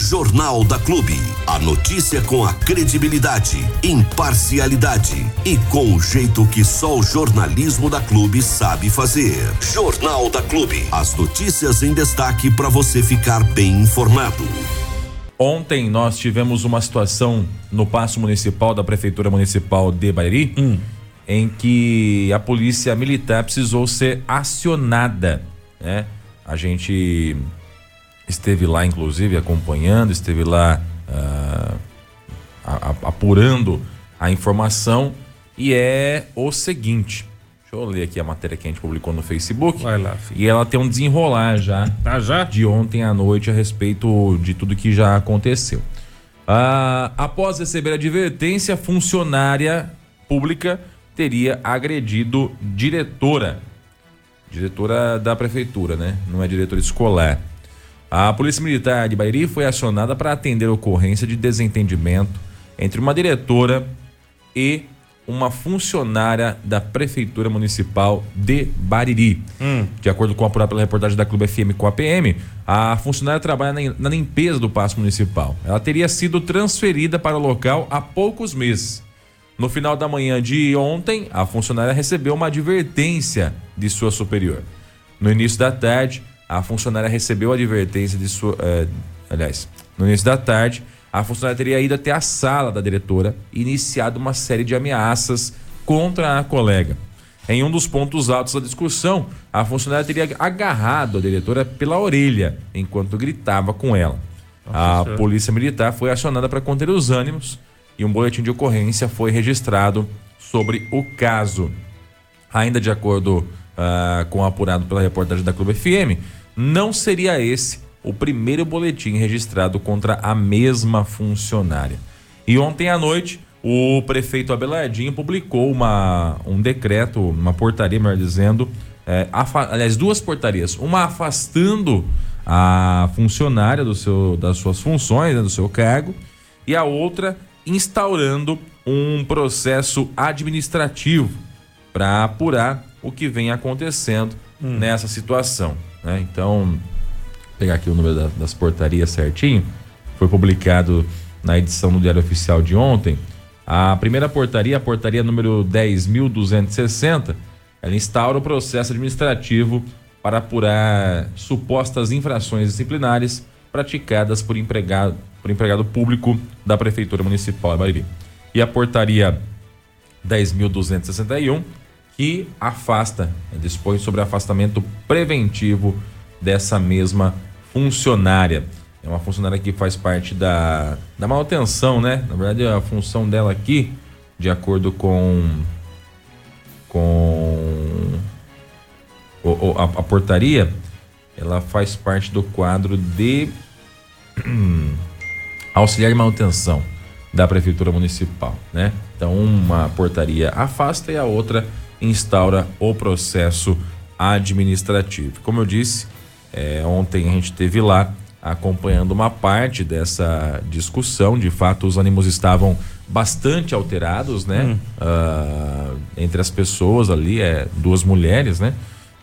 Jornal da Clube. A notícia com a credibilidade, imparcialidade e com o jeito que só o jornalismo da Clube sabe fazer. Jornal da Clube. As notícias em destaque para você ficar bem informado. Ontem nós tivemos uma situação no Paço Municipal da Prefeitura Municipal de Bariri, hum. em que a polícia militar precisou ser acionada, né? A gente esteve lá, inclusive, acompanhando, esteve lá uh, apurando a informação e é o seguinte. Deixa eu ler aqui a matéria que a gente publicou no Facebook. Vai lá, filho. E ela tem um desenrolar já. Tá já? De ontem à noite a respeito de tudo que já aconteceu. Ah, após receber advertência, funcionária pública teria agredido diretora. Diretora da prefeitura, né? Não é diretora escolar. A Polícia Militar de Bairi foi acionada para atender a ocorrência de desentendimento entre uma diretora e uma funcionária da Prefeitura Municipal de Bariri. Hum. De acordo com a apurado pela reportagem da Clube FM com a PM, a funcionária trabalha na limpeza do passo municipal. Ela teria sido transferida para o local há poucos meses. No final da manhã de ontem, a funcionária recebeu uma advertência de sua superior. No início da tarde, a funcionária recebeu a advertência de sua. Eh, aliás, no início da tarde, a funcionária teria ido até a sala da diretora e iniciado uma série de ameaças contra a colega. Em um dos pontos altos da discussão, a funcionária teria agarrado a diretora pela orelha enquanto gritava com ela. A polícia militar foi acionada para conter os ânimos e um boletim de ocorrência foi registrado sobre o caso. Ainda de acordo uh, com o apurado pela reportagem da Clube FM, não seria esse o primeiro boletim registrado contra a mesma funcionária. E ontem à noite, o prefeito Abelardinho publicou uma, um decreto, uma portaria, melhor dizendo, é, aliás, duas portarias. Uma afastando a funcionária do seu, das suas funções, né, do seu cargo, e a outra instaurando um processo administrativo para apurar o que vem acontecendo hum. nessa situação. Né? Então, vou pegar aqui o número da, das portarias certinho. Foi publicado na edição do Diário Oficial de ontem. A primeira portaria, a portaria número 10.260, ela instaura o processo administrativo para apurar supostas infrações disciplinares praticadas por empregado, por empregado público da Prefeitura Municipal de Bariri. E a portaria 10.261 que afasta, dispõe sobre afastamento preventivo dessa mesma funcionária. É uma funcionária que faz parte da, da manutenção, né? Na verdade, a função dela aqui, de acordo com com o, o, a, a, portaria, ela faz parte do quadro de auxiliar de manutenção da prefeitura municipal, né? Então, uma portaria afasta e a outra instaura o processo administrativo. Como eu disse, é, ontem a gente teve lá acompanhando uma parte dessa discussão. De fato, os ânimos estavam bastante alterados, né? Hum. Uh, entre as pessoas ali, é, duas mulheres, né?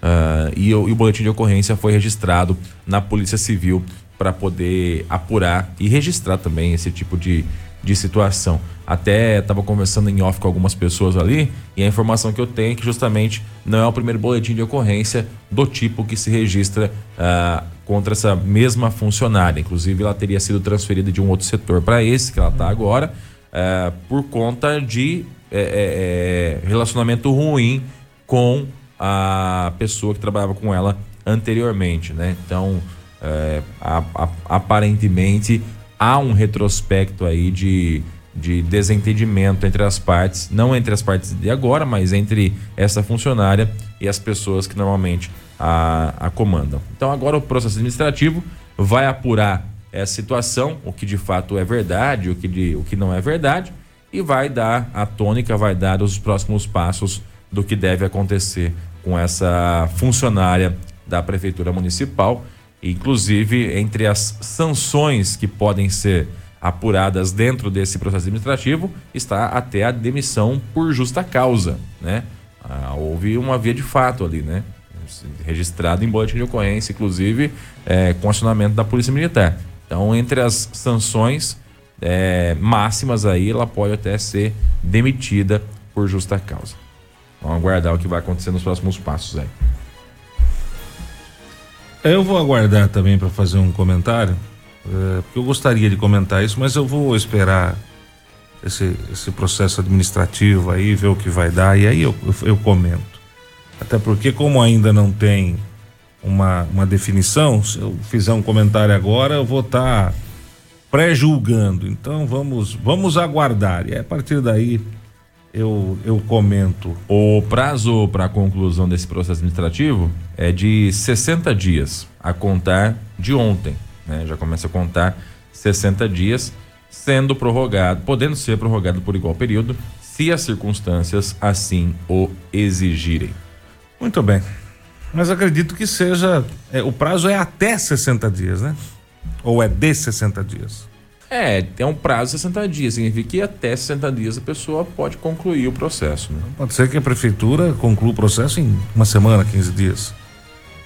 Uh, e, e, o boletim de ocorrência foi registrado na Polícia Civil para poder apurar e registrar também esse tipo de, de situação. Até estava conversando em off com algumas pessoas ali e a informação que eu tenho é que justamente não é o primeiro boletim de ocorrência do tipo que se registra uh, contra essa mesma funcionária. Inclusive, ela teria sido transferida de um outro setor para esse que ela está agora uh, por conta de é, é, relacionamento ruim com a pessoa que trabalhava com ela anteriormente, né? Então, é, a, a, aparentemente há um retrospecto aí de, de desentendimento entre as partes, não entre as partes de agora, mas entre essa funcionária e as pessoas que normalmente a, a comandam. Então agora o processo administrativo vai apurar essa situação, o que de fato é verdade, o que, de, o que não é verdade, e vai dar a tônica, vai dar os próximos passos do que deve acontecer com essa funcionária da Prefeitura Municipal Inclusive, entre as sanções que podem ser apuradas dentro desse processo administrativo está até a demissão por justa causa, né? Ah, houve uma via de fato ali, né? Registrado em boletim de ocorrência, inclusive é, com acionamento da Polícia Militar. Então, entre as sanções é, máximas aí, ela pode até ser demitida por justa causa. Vamos aguardar o que vai acontecer nos próximos passos aí. Eu vou aguardar também para fazer um comentário, é, porque eu gostaria de comentar isso, mas eu vou esperar esse, esse processo administrativo aí, ver o que vai dar, e aí eu, eu, eu comento. Até porque, como ainda não tem uma, uma definição, se eu fizer um comentário agora, eu vou estar tá pré-julgando. Então vamos, vamos aguardar. E a partir daí eu, eu comento. O prazo para a conclusão desse processo administrativo é de 60 dias, a contar de ontem. Né? Já começa a contar 60 dias, sendo prorrogado, podendo ser prorrogado por igual período, se as circunstâncias assim o exigirem. Muito bem. Mas acredito que seja. É, o prazo é até 60 dias, né? Ou é de 60 dias? É, tem um prazo de 60 dias. Significa que até 60 dias a pessoa pode concluir o processo. Né? Pode ser que a prefeitura conclua o processo em uma semana, 15 dias.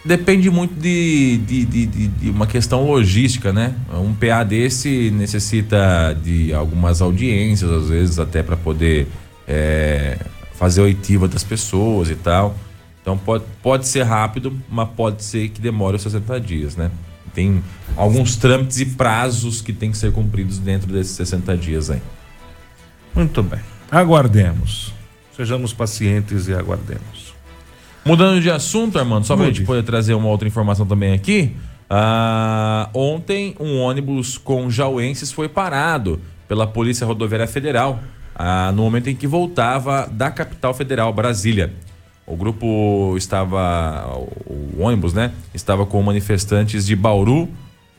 Depende muito de, de, de, de, uma questão logística, né? Um PA desse necessita de algumas audiências, às vezes até para poder é, fazer oitiva das pessoas e tal. Então pode, pode ser rápido, mas pode ser que demore os 60 dias, né? Tem alguns trâmites e prazos que tem que ser cumpridos dentro desses 60 dias aí. Muito bem. Aguardemos. Sejamos pacientes e aguardemos. Mudando de assunto, Armando, só para a gente poder trazer uma outra informação também aqui. Ah, ontem, um ônibus com jauenses foi parado pela Polícia Rodoviária Federal ah, no momento em que voltava da capital federal, Brasília. O grupo estava, o ônibus, né? Estava com manifestantes de Bauru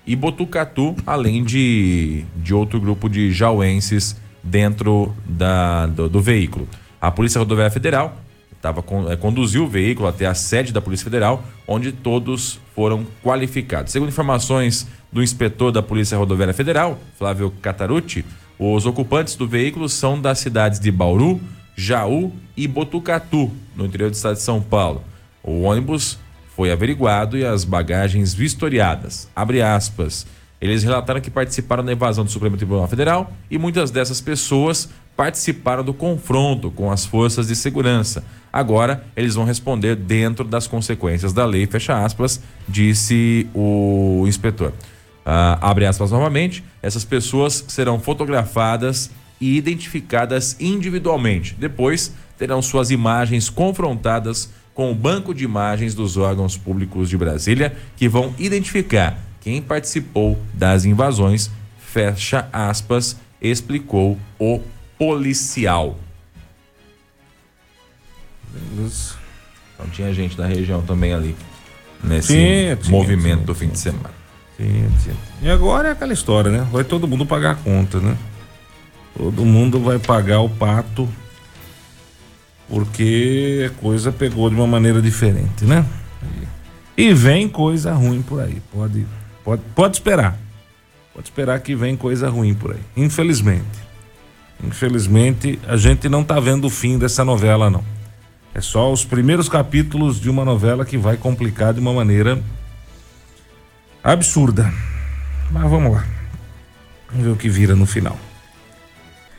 e Botucatu, além de, de outro grupo de jauenses dentro da, do, do veículo. A Polícia Rodoviária Federal tava, é, conduziu o veículo até a sede da Polícia Federal, onde todos foram qualificados. Segundo informações do inspetor da Polícia Rodoviária Federal, Flávio Catarucci, os ocupantes do veículo são das cidades de Bauru, Jaú e Botucatu, no interior do estado de São Paulo. O ônibus foi averiguado e as bagagens vistoriadas. Abre aspas. Eles relataram que participaram da invasão do Supremo Tribunal Federal e muitas dessas pessoas participaram do confronto com as forças de segurança. Agora eles vão responder dentro das consequências da lei, fecha aspas, disse o inspetor. Ah, abre aspas novamente, essas pessoas serão fotografadas e identificadas individualmente. Depois terão suas imagens confrontadas com o banco de imagens dos órgãos públicos de Brasília, que vão identificar quem participou das invasões. Fecha aspas, explicou o policial. Então tinha gente da região também ali nesse tinha, tinha, movimento tinha, do fim de semana. E agora é aquela história, né? Vai todo mundo pagar a conta, né? Todo mundo vai pagar o pato porque a coisa pegou de uma maneira diferente, né? E vem coisa ruim por aí. Pode, pode, pode esperar. Pode esperar que vem coisa ruim por aí. Infelizmente. Infelizmente, a gente não tá vendo o fim dessa novela, não. É só os primeiros capítulos de uma novela que vai complicar de uma maneira absurda. Mas vamos lá. Vamos ver o que vira no final.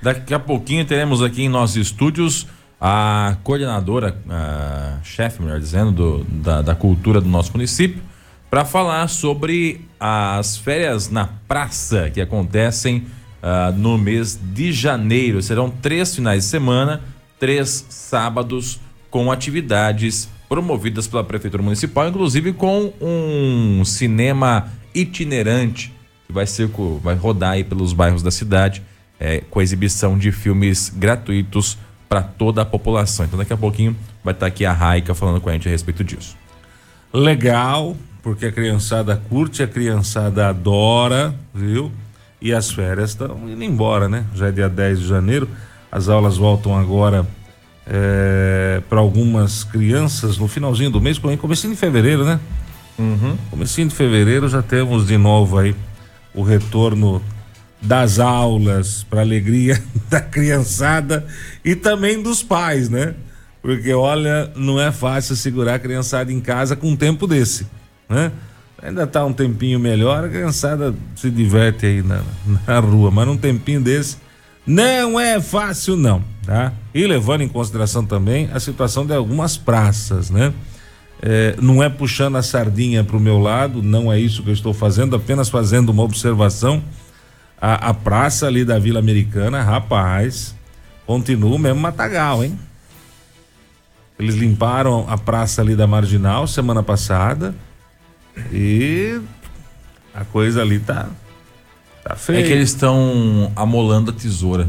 Daqui a pouquinho teremos aqui em nossos estúdios a coordenadora, a chefe, melhor dizendo, do, da, da cultura do nosso município, para falar sobre as férias na praça que acontecem uh, no mês de janeiro. Serão três finais de semana, três sábados com atividades promovidas pela Prefeitura Municipal, inclusive com um cinema itinerante que vai ser vai rodar aí pelos bairros da cidade é, com a exibição de filmes gratuitos para toda a população. Então daqui a pouquinho vai estar tá aqui a Raika falando com a gente a respeito disso. Legal, porque a criançada curte, a criançada adora, viu? E as férias estão indo embora, né? Já é dia 10 de janeiro, as aulas voltam agora é, para algumas crianças no finalzinho do mês, comecinho de fevereiro, né? Uhum. Comecinho de fevereiro já temos de novo aí o retorno das aulas, para alegria da criançada e também dos pais, né? Porque olha, não é fácil segurar a criançada em casa com um tempo desse, né? Ainda tá um tempinho melhor, a criançada se diverte aí na, na rua, mas num tempinho desse não é fácil não, tá? E levando em consideração também a situação de algumas praças, né? É, não é puxando a sardinha para o meu lado, não é isso que eu estou fazendo, apenas fazendo uma observação. A, a praça ali da Vila Americana, rapaz, continua o mesmo matagal, hein? Eles limparam a praça ali da Marginal semana passada e a coisa ali tá tá feia. É que eles estão amolando a tesoura.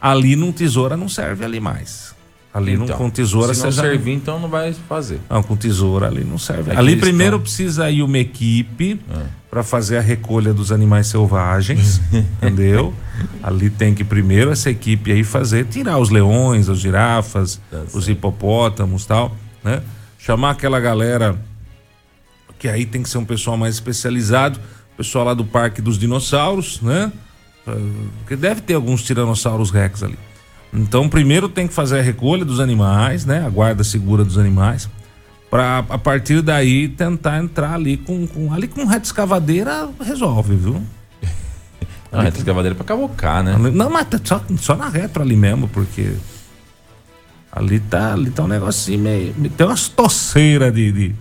Ali não tesoura não serve ali mais. Ali Então, não com tesoura Se não já- servir, então não vai fazer. Não, com tesoura ali não serve. É ali primeiro tão- precisa ir uma equipe Ah. para fazer a recolha dos animais selvagens, entendeu? Ali tem que primeiro essa equipe aí fazer, tirar os leões, as girafas, Tá os hipopótamos, tal, né? Chamar aquela galera que aí tem que ser um pessoal mais especializado, pessoal lá do Parque dos Dinossauros, né? Ah, Porque deve ter alguns tiranossauros rex ali. Então, primeiro tem que fazer a recolha dos animais, né? A guarda segura dos animais. Pra a partir daí tentar entrar ali com, com ali com reta escavadeira resolve, viu? Ah, é escavadeira pra cavocar, né? Não, mas tá só, só na retro ali mesmo, porque ali tá, ali tá um negocinho meio. Tem umas toceiras de, de,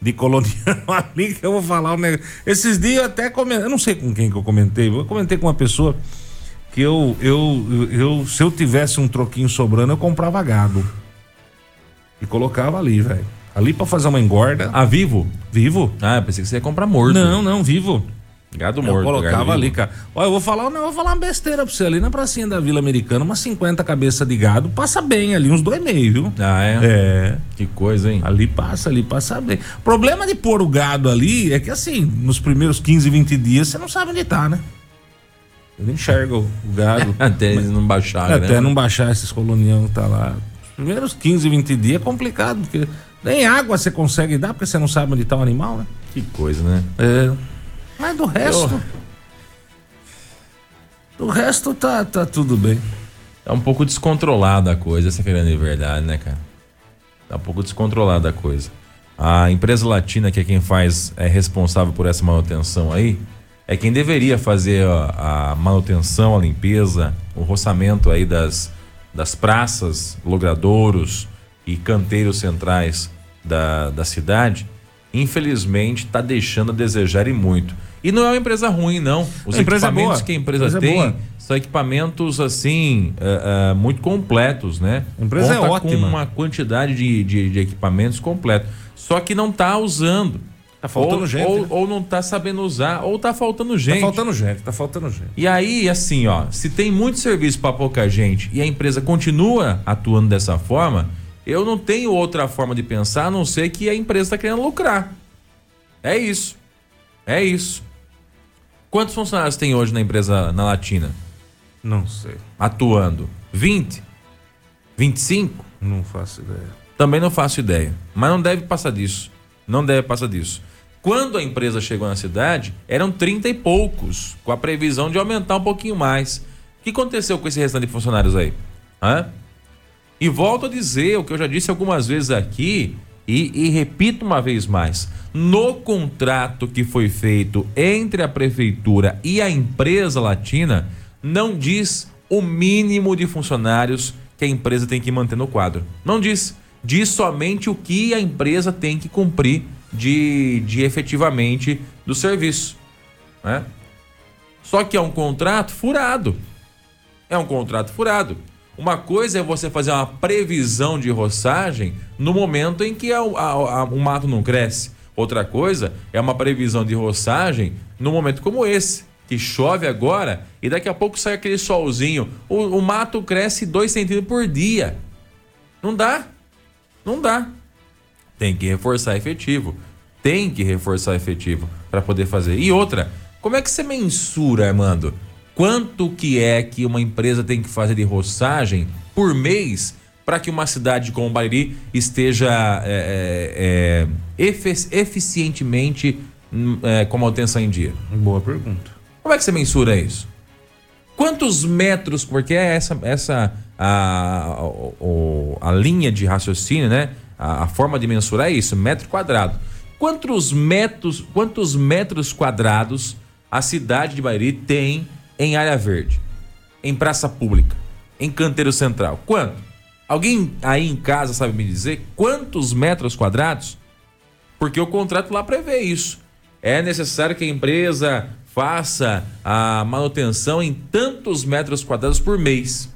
de colonial ali que eu vou falar um negócio. Esses dias eu até comentei, eu não sei com quem que eu comentei, eu comentei com uma pessoa que eu, eu, eu, se eu tivesse um troquinho sobrando, eu comprava gado. E colocava ali, velho. Ali pra fazer uma engorda. Ah, vivo? Vivo? Ah, eu pensei que você ia comprar morto. Não, não, vivo. Gado Eu morto. colocava gado ali, vivo. cara. Olha, eu vou falar, não, eu vou falar uma besteira pra você ali na pracinha da Vila Americana, umas 50 cabeças de gado, passa bem ali, uns dois e meio, viu? Ah, é? É. Que coisa, hein? Ali passa, ali passa bem. O problema de pôr o gado ali é que assim, nos primeiros 15, 20 dias você não sabe onde tá, né? Ele enxerga o o gado. Até eles não baixarem, Até né? não baixar esses colonião que tá lá. Os primeiros 15, 20 dias é complicado, porque nem água você consegue dar, porque você não sabe onde tá o animal, né? Que coisa, né? É. Mas do resto. Eu- Do resto tá, tá tudo bem. Tá um pouco descontrolada a coisa, essa que é a grande verdade, né, cara? Tá um pouco descontrolada a coisa. A empresa latina, que é quem faz, é responsável por essa manutenção aí, é quem deveria fazer a, a manutenção, a limpeza, o roçamento aí das, das praças, logradouros e canteiros centrais da, da cidade. Infelizmente, tá deixando a desejar e muito. E não é uma empresa ruim, não. Os A é equipamentos boa. que a empresa, empresa é tem boa. são equipamentos assim é, é, muito completos, né? A empresa é Conta ótima. com uma quantidade de, de, de equipamentos completos. Só que não tá usando. Tá faltando ou, gente, Ou, né? ou não tá sabendo usar, ou tá faltando gente. Tá faltando gente, tá faltando gente. E aí, assim, ó, se tem muito serviço para pouca gente e a empresa continua atuando dessa forma, eu não tenho outra forma de pensar a não ser que a empresa está querendo lucrar. É isso. É isso. Quantos funcionários tem hoje na empresa na Latina Não sei. atuando? 20? 25? Não faço ideia. Também não faço ideia. Mas não deve passar disso. Não deve passar disso. Quando a empresa chegou na cidade, eram 30 e poucos, com a previsão de aumentar um pouquinho mais. O que aconteceu com esse restante de funcionários aí? Hã? E volto a dizer o que eu já disse algumas vezes aqui, e, e repito uma vez mais: no contrato que foi feito entre a prefeitura e a empresa latina, não diz o mínimo de funcionários que a empresa tem que manter no quadro. Não diz. Diz somente o que a empresa tem que cumprir de, de efetivamente do serviço. Né? Só que é um contrato furado. É um contrato furado. Uma coisa é você fazer uma previsão de roçagem no momento em que a- a- a- o mato não cresce. Outra coisa é uma previsão de roçagem no momento como esse, que chove agora e daqui a pouco sai aquele solzinho. O, o mato cresce 2 centímetros por dia. Não dá. Não dá. Tem que reforçar efetivo. Tem que reforçar efetivo para poder fazer. E outra, como é que você mensura, Armando? Quanto que é que uma empresa tem que fazer de roçagem por mês para que uma cidade como Bariri esteja é, é, é, eficientemente hum, é, com manutenção em dia? Boa pergunta. Como é que você mensura isso? Quantos metros, porque é essa, essa a, o- o- a linha de raciocínio, né? A, a forma de mensurar é isso, metro quadrado. quantos metros, quantos metros quadrados a cidade de Bariri tem em área verde, em praça pública, em canteiro central? Quanto? Alguém aí em casa sabe me dizer quantos metros quadrados? Porque o contrato lá prevê isso. É necessário que a empresa faça a manutenção em tantos metros quadrados por mês.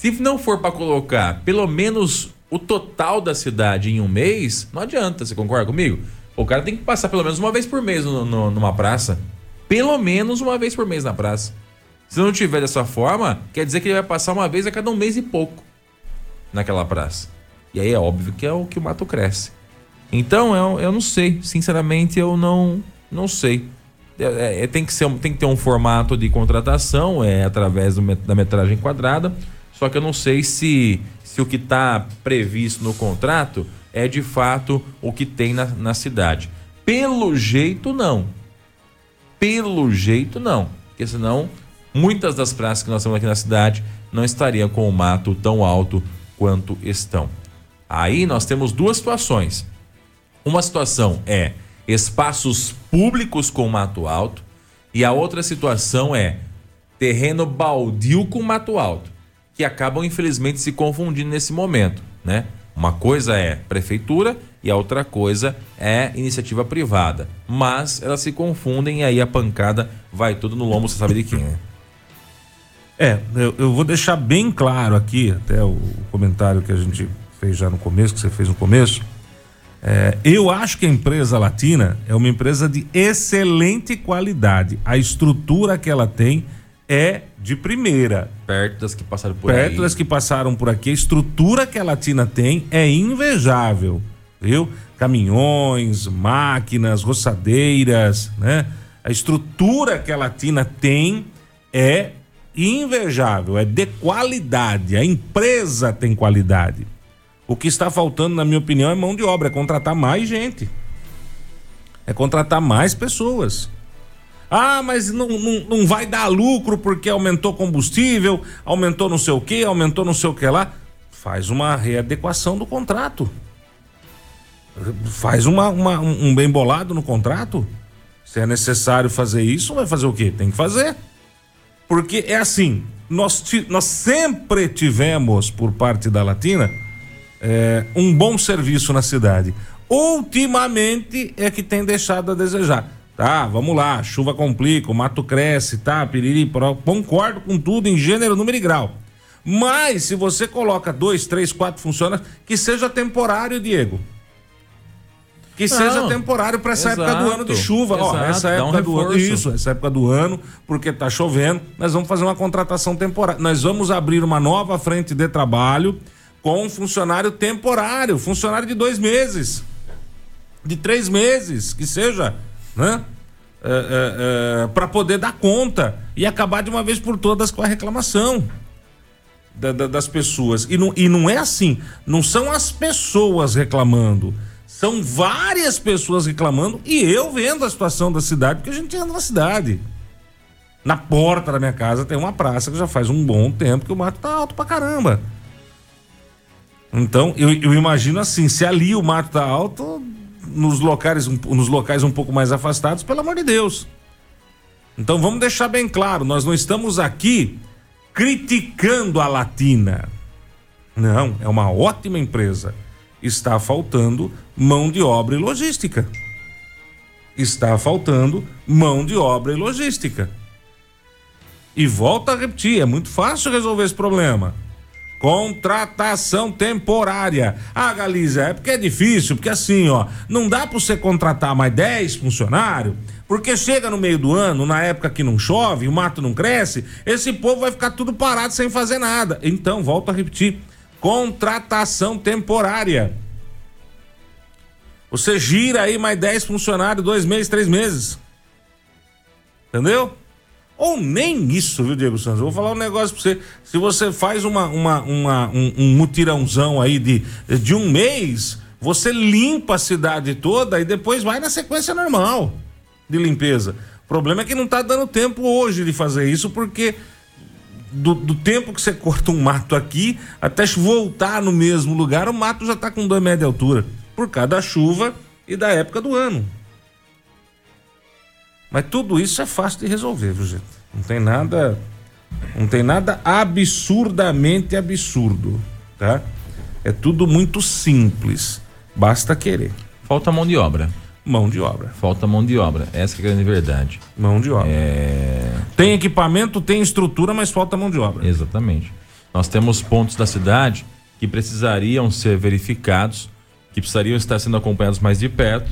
Se não for para colocar pelo menos o total da cidade em um mês, não adianta, você concorda comigo? O cara tem que passar pelo menos uma vez por mês no, no, numa praça. Pelo menos uma vez por mês na praça. Se não tiver dessa forma, quer dizer que ele vai passar uma vez a cada um mês e pouco naquela praça. E aí é óbvio que é o que o mato cresce. Então eu, eu não sei, sinceramente eu não não sei. É, é, tem, que ser, tem que ter um formato de contratação, é através do, da metragem quadrada. Só que eu não sei se, se o que está previsto no contrato é de fato o que tem na, na cidade. Pelo jeito, não. Pelo jeito, não. Porque senão, muitas das praças que nós temos aqui na cidade não estariam com o mato tão alto quanto estão. Aí nós temos duas situações. Uma situação é espaços públicos com mato alto e a outra situação é terreno baldio com mato alto, que acabam infelizmente se confundindo nesse momento, né? Uma coisa é prefeitura e a outra coisa é iniciativa privada, mas elas se confundem e aí a pancada vai tudo no lombo, você sabe de quem, né? É, eu, eu vou deixar bem claro aqui, até o comentário que a gente fez já no começo, que você fez no começo, é, eu acho que a empresa latina é uma empresa de excelente qualidade. A estrutura que ela tem é de primeira. Perto das que passaram por Perto aí. das que passaram por aqui, a estrutura que a Latina tem é invejável, viu? Caminhões, máquinas, roçadeiras, né? A estrutura que a Latina tem é invejável, é de qualidade. A empresa tem qualidade. O que está faltando, na minha opinião, é mão de obra, é contratar mais gente. É contratar mais pessoas. Ah, mas não, não, não vai dar lucro porque aumentou combustível, aumentou não sei o que, aumentou não sei o que lá. Faz uma readequação do contrato. Faz uma, uma, um bem bolado no contrato. Se é necessário fazer isso, vai fazer o quê? Tem que fazer. Porque é assim, nós, nós sempre tivemos, por parte da Latina, é, um bom serviço na cidade. Ultimamente é que tem deixado a desejar. Tá, vamos lá, chuva complica, o mato cresce, tá, piriri, concordo com tudo em gênero, número e grau. Mas se você coloca dois, três, quatro funcionários, que seja temporário, Diego. Que Não, seja temporário para essa exato, época do ano de chuva. Exato, Ó, essa época um do ano. Isso, essa época do ano, porque tá chovendo, nós vamos fazer uma contratação temporária. Nós vamos abrir uma nova frente de trabalho com um funcionário temporário, funcionário de dois meses, de três meses, que seja, né? É, é, é, para poder dar conta e acabar de uma vez por todas com a reclamação da, da, das pessoas. E não, e não é assim, não são as pessoas reclamando, são várias pessoas reclamando e eu vendo a situação da cidade, porque a gente anda na cidade. Na porta da minha casa tem uma praça que já faz um bom tempo que o mato tá alto pra caramba. Então, eu, eu imagino assim, se ali o mato tá alto, nos locais, nos locais um pouco mais afastados, pelo amor de Deus. Então vamos deixar bem claro, nós não estamos aqui criticando a Latina. Não, é uma ótima empresa. Está faltando mão de obra e logística. Está faltando mão de obra e logística. E volta a repetir, é muito fácil resolver esse problema. Contratação temporária. Ah, Galiza, é porque é difícil, porque assim, ó, não dá para você contratar mais 10 funcionários, porque chega no meio do ano, na época que não chove, o mato não cresce, esse povo vai ficar tudo parado sem fazer nada. Então, volto a repetir: contratação temporária. Você gira aí mais 10 funcionários, dois meses, três meses. Entendeu? Ou nem isso, viu, Diego Santos? Vou falar um negócio pra você. Se você faz uma, uma, uma um, um, mutirãozão aí de, de um mês, você limpa a cidade toda e depois vai na sequência normal de limpeza. O problema é que não tá dando tempo hoje de fazer isso, porque do, do, tempo que você corta um mato aqui até voltar no mesmo lugar, o mato já tá com dois metros de altura. por cada chuva e da época do ano. Mas tudo isso é fácil de resolver, viu, gente? Não tem nada. Não tem nada absurdamente absurdo, tá? É tudo muito simples. Basta querer. Falta mão de obra. Mão de obra. Falta mão de obra. Essa é a grande verdade. Mão de obra. É... Tem equipamento, tem estrutura, mas falta mão de obra. Exatamente. Nós temos pontos da cidade que precisariam ser verificados, que precisariam estar sendo acompanhados mais de perto.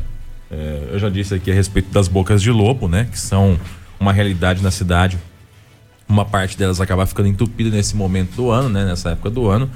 É, eu já disse aqui a respeito das bocas de lobo, né? Que são uma realidade na cidade. Uma parte delas acaba ficando entupida nesse momento do ano, né? Nessa época do ano,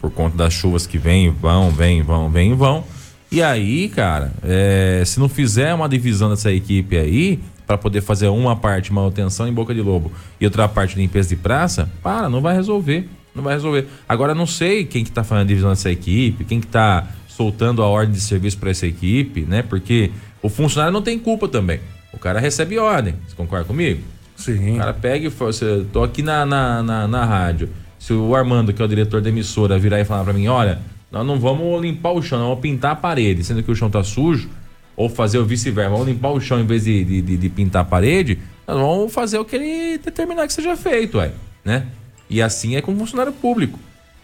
por conta das chuvas que vêm, vão, vêm, vão, vêm, vão. E aí, cara, é, se não fizer uma divisão dessa equipe aí, para poder fazer uma parte manutenção em boca de lobo e outra parte limpeza de praça, para, não vai resolver. Não vai resolver. Agora, não sei quem que tá fazendo a divisão dessa equipe, quem que tá soltando a ordem de serviço para essa equipe, né? Porque o funcionário não tem culpa também. O cara recebe ordem. Você concorda comigo? Sim. O cara pega e fala, tô aqui na, na, na, na rádio. Se o Armando, que é o diretor da emissora, virar e falar para mim, olha, nós não vamos limpar o chão, nós vamos pintar a parede, sendo que o chão tá sujo, ou fazer o vice-versa, vamos limpar o chão em vez de, de, de, de, pintar a parede, nós vamos fazer o que ele determinar que seja feito, ué, né? E assim é com o funcionário público.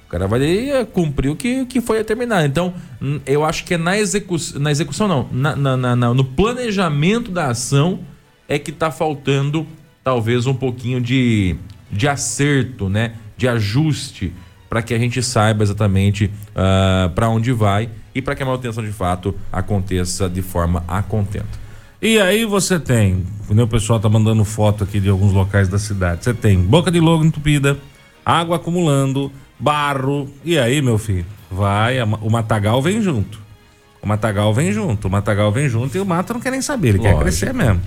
O cara vai cumprir o que, que foi determinado. Então, eu acho que é na execução, na execução não, na, na, na, no planejamento da ação é que está faltando talvez um pouquinho de, de acerto, né? De ajuste para que a gente saiba exatamente uh, ah, para onde vai e para que a manutenção de fato aconteça de forma a contento. E aí você tem, o pessoal tá mandando foto aqui de alguns locais da cidade. Você tem boca de logo entupida, água acumulando, barro. E aí, meu filho, vai, o matagal vem junto. O matagal vem junto, o matagal vem junto e o mato não quer nem saber, ele Lógico. quer crescer mesmo.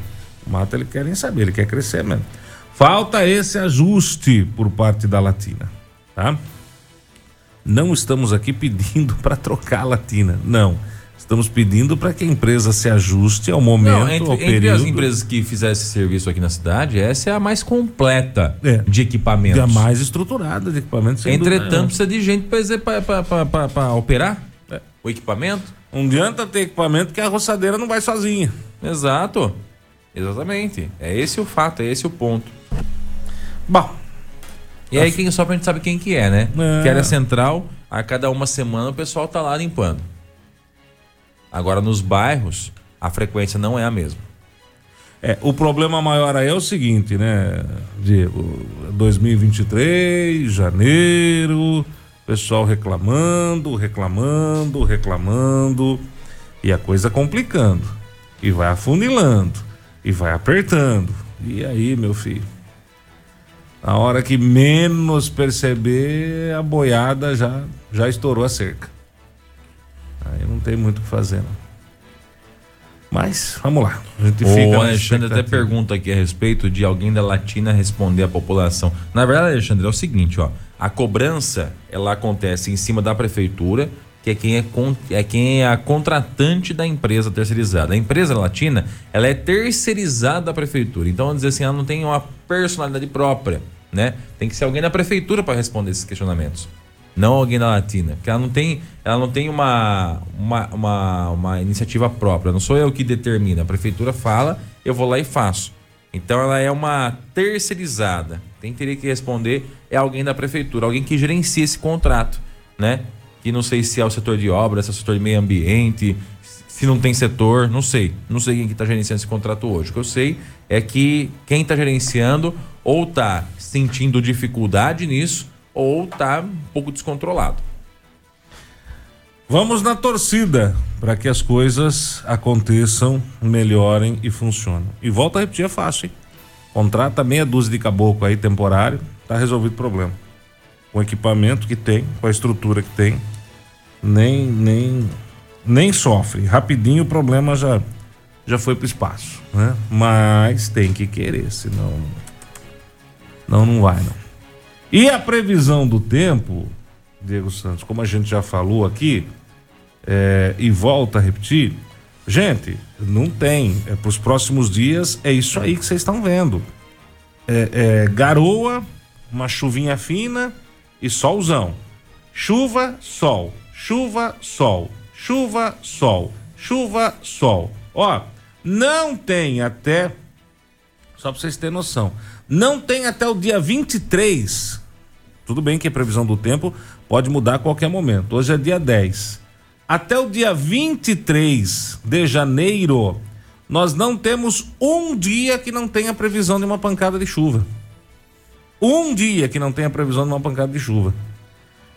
O mato ele quer nem saber, ele quer crescer mesmo. Falta esse ajuste por parte da Latina, tá? Não estamos aqui pedindo para trocar a Latina, não. Estamos pedindo para que a empresa se ajuste ao momento, Não, entre, ao período. Entre as empresas que fizessem esse serviço aqui na cidade, essa é a mais completa é. de equipamentos. E a mais estruturada de equipamentos. Entretanto, dúvida. precisa de gente para operar é. o equipamento. Não adianta ter equipamento que a roçadeira não vai sozinha. Exato. Exatamente. É esse o fato, é esse o ponto. Bom. E aí, quem só a gente sabe quem que é, né? É. Que era central, a cada uma semana o pessoal tá lá limpando. Agora, nos bairros, a frequência não é a mesma. É, o problema maior aí é o seguinte, né, Diego? 2023, janeiro, pessoal reclamando, reclamando, reclamando, e a coisa complicando. E vai afunilando, e vai apertando. E aí, meu filho? Na hora que menos perceber, a boiada já, já estourou a cerca. Aí não tem muito o que fazer, não. Mas, vamos lá. A gente fica o Alexandre até pergunta aqui a respeito de alguém da Latina responder à população. Na verdade, Alexandre, é o seguinte, ó. A cobrança, ela acontece em cima da prefeitura, que é quem é, é quem é a contratante da empresa terceirizada. A empresa latina, ela é terceirizada da prefeitura. Então, vamos dizer assim, ela não tem uma personalidade própria, né? Tem que ser alguém da prefeitura para responder esses questionamentos não alguém da Latina, porque ela não tem, ela não tem uma, uma, uma, uma iniciativa própria, não sou eu que determina, a prefeitura fala, eu vou lá e faço. Então ela é uma terceirizada. Quem teria que responder é alguém da prefeitura, alguém que gerencia esse contrato, né? Que não sei se é o setor de obras, se é o setor de meio ambiente, se não tem setor, não sei. Não sei quem que está gerenciando esse contrato hoje. O que eu sei é que quem está gerenciando ou está sentindo dificuldade nisso ou tá um pouco descontrolado. Vamos na torcida para que as coisas aconteçam, melhorem e funcionem. E volta a repetir, é fácil, hein? Contrata meia dúzia de caboclo aí temporário, tá resolvido o problema. Com o equipamento que tem, com a estrutura que tem, nem nem nem sofre. Rapidinho o problema já já foi pro espaço, né? Mas tem que querer, senão não não vai não. E a previsão do tempo, Diego Santos, como a gente já falou aqui, é, e volta a repetir, gente, não tem. É, Para os próximos dias é isso aí que vocês estão vendo. É, é, garoa, uma chuvinha fina e solzão. Chuva, sol. Chuva, sol. chuva, sol, chuva, sol. Ó, não tem até, só para vocês terem noção, não tem até o dia 23. Tudo bem que a previsão do tempo pode mudar a qualquer momento. Hoje é dia 10. Até o dia 23 de janeiro, nós não temos um dia que não tenha previsão de uma pancada de chuva. Um dia que não tenha previsão de uma pancada de chuva.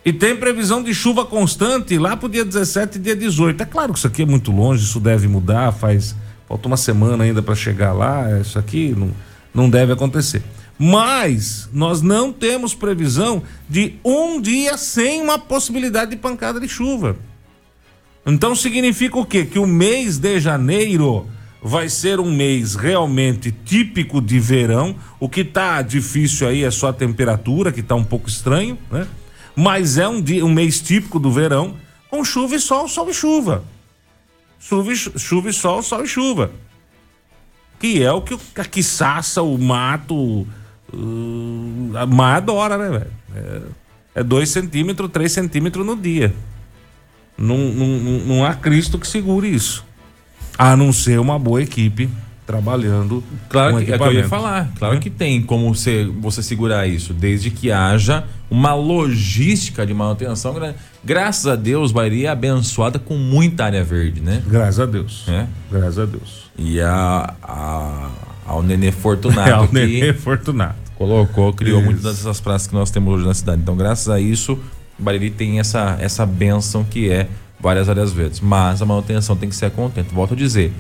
E tem previsão de chuva constante lá pro dia 17 e dia 18. É claro que isso aqui é muito longe, isso deve mudar, faz. Falta uma semana ainda para chegar lá, isso aqui não, não deve acontecer. Mas nós não temos previsão de um dia sem uma possibilidade de pancada de chuva. Então significa o quê? Que o mês de janeiro vai ser um mês realmente típico de verão. O que tá difícil aí é só a temperatura, que tá um pouco estranho, né? mas é um, dia, um mês típico do verão, com chuva e sol, sol e chuva. Chuva e, chuva e sol, sol e chuva. Que é o que, que o mato. Uh, a mar adora, né, velho? É, é dois centímetros, três centímetros no dia. Não, não, não há Cristo que segure isso. A não ser uma boa equipe trabalhando. Claro que, é que eu ia falar. Claro é. que tem como você, você segurar isso, desde que haja uma logística de manutenção. Graças a Deus, Bahia é abençoada com muita área verde, né? Graças a Deus. É? Graças a Deus. E a, a ao Nenê Fortunato. É, ao Nenê Fortunato. Colocou, criou isso. muitas dessas praças que nós temos hoje na cidade. Então, graças a isso, Bariri tem essa, essa benção que é várias áreas verdes. Mas a manutenção tem que ser contente. Volto a dizer,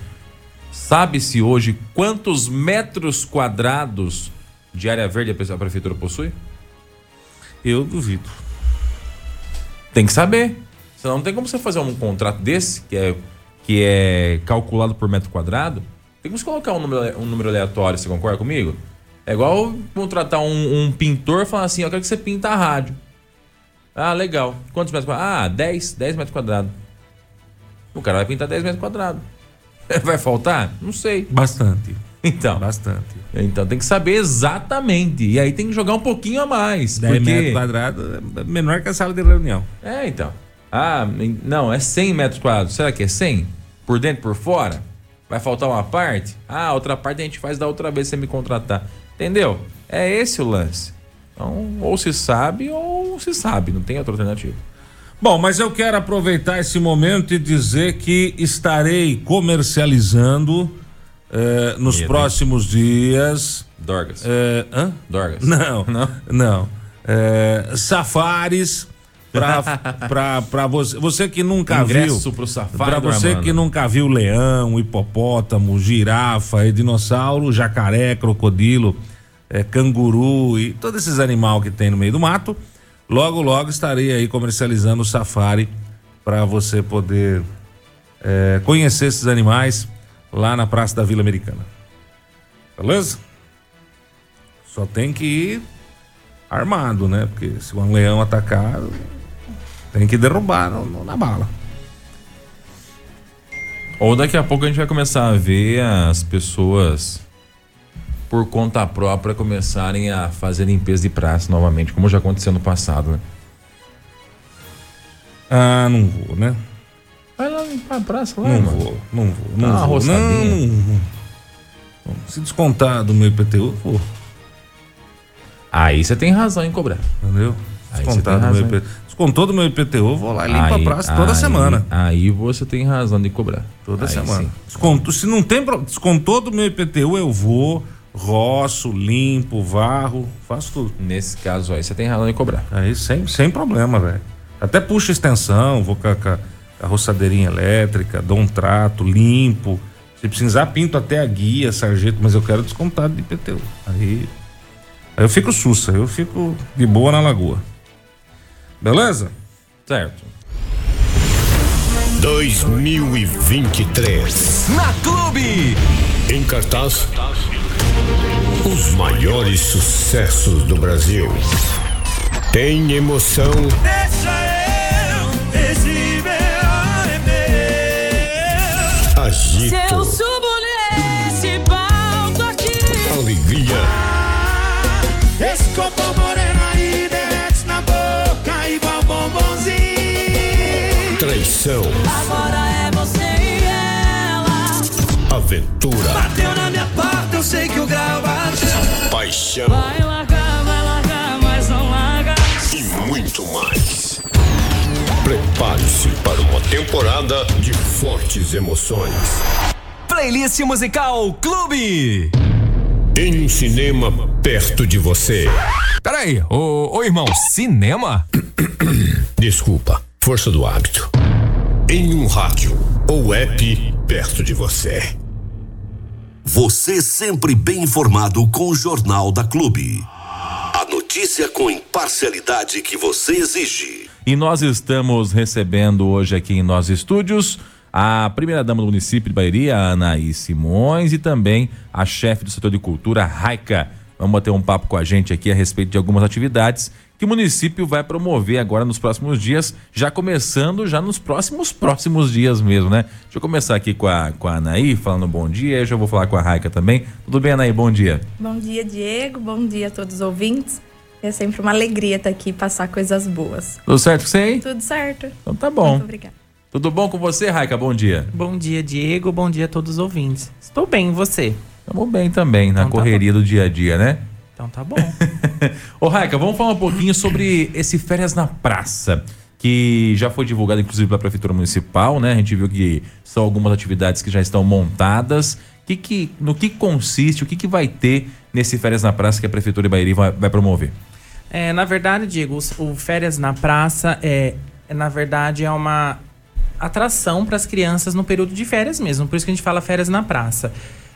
Sabe-se hoje quantos metros quadrados de área verde a prefeitura possui? Eu duvido. Tem que saber. Senão não tem como você fazer um contrato desse, que é, que é calculado por metro quadrado. Tem como você colocar um número, um número aleatório, você concorda comigo? É igual contratar um, um pintor e falar assim: eu quero que você pinta a rádio. Ah, legal. Quantos metros quadrados? Ah, 10, 10 metros quadrados. O cara vai pintar 10 metros quadrados. Vai faltar? Não sei. Bastante. Então. Bastante. Então tem que saber exatamente. E aí tem que jogar um pouquinho a mais. 10 porque... metros quadrados é menor que a sala de reunião. É, então. Ah, não, é 100 metros quadrados. Será que é 100? Por dentro por fora? Vai faltar uma parte? Ah, outra parte a gente faz da outra vez você me contratar. Entendeu? É esse o lance. Então, ou se sabe ou se sabe, não tem outra alternativa. Bom, mas eu quero aproveitar esse momento e dizer que estarei comercializando eh, nos Medo. próximos dias. Dorgas. Eh, hã? Dorgas. Não, não. Não. Eh, safaris para você, você que nunca Ingresso viu. pro safari Para você que nunca viu leão, hipopótamo, girafa, dinossauro, jacaré, crocodilo, canguru e todos esses animais que tem no meio do mato. Logo, logo estarei aí comercializando o safari para você poder é, conhecer esses animais lá na Praça da Vila Americana. Beleza? Só tem que ir armado, né? Porque se um leão atacar, tem que derrubar no, no, na bala. Ou daqui a pouco a gente vai começar a ver as pessoas por conta própria começarem a fazer limpeza de praça novamente, como já aconteceu no passado, né? Ah, não vou, né? Vai lá limpar a praça lá, Não mano. vou, não vou. Não Dá vou. Não, não, não. Se descontar do meu IPTU, vou. Aí você tem razão em cobrar. Entendeu? Descontar do meu IPTU. Descontou do meu IPTU, vou lá e limpo aí, a praça toda aí, semana. Aí você tem razão de cobrar. Toda aí semana. Desconto, se não tem. Descontou do meu IPTU, eu vou roço, limpo, varro, faço tudo. Nesse caso aí, você tem razão em cobrar. Aí sem, sem problema, velho. Até puxo extensão, vou com a, com a roçadeirinha elétrica, dou um trato, limpo. Se precisar, pinto até a guia, sargento, mas eu quero descontado de IPTU. Aí, aí eu fico sussa, eu fico de boa na lagoa. Beleza? Certo. 2023. Na Clube. Em cartaz os maiores sucessos do Brasil. Tem emoção. Deixa eu exibir Agito. Se eu subo nesse palco aqui. Alegria. Escopo Diversão, Agora é você e ela. aventura, Bateu na minha porta, eu sei que o grau bateu. paixão Vai largar, vai largar, mas não larga. e muito mais. Prepare-se para uma temporada de fortes emoções. Playlist musical Clube. Em um cinema perto de você. Peraí, ô, ô irmão, cinema? Desculpa, força do hábito. Em um rádio ou app perto de você. Você sempre bem informado com o Jornal da Clube. A notícia com imparcialidade que você exige. E nós estamos recebendo hoje aqui em nossos estúdios a primeira-dama do município de Bahia, Anaí Simões, e também a chefe do setor de cultura, Raica. Vamos bater um papo com a gente aqui a respeito de algumas atividades que o município vai promover agora nos próximos dias, já começando já nos próximos próximos dias mesmo, né? Deixa eu começar aqui com a, com a Anaí, falando bom dia, eu já vou falar com a Raica também. Tudo bem, Anaí? Bom dia. Bom dia, Diego. Bom dia a todos os ouvintes. É sempre uma alegria estar aqui e passar coisas boas. Tudo certo com você aí? Tudo certo? Então tá bom. Muito obrigada. Tudo bom com você, Raica? Bom dia. Bom dia, Diego. Bom dia a todos os ouvintes. Estou bem, e você? Estamos bem também, na Então tá correria do dia a dia, né? Então tá bom. Ô, Raica, vamos falar um pouquinho sobre esse Férias na Praça, que já foi divulgado, inclusive, pela Prefeitura Municipal, né? A gente viu que são algumas atividades que já estão montadas. Que que, no que consiste, o que, que vai ter nesse Férias na Praça que a Prefeitura de Bairi vai, vai promover? É, na verdade, Diego, o Férias na Praça é, é, na verdade, é uma atração para as crianças no período de férias mesmo. Por isso que a gente fala férias na praça.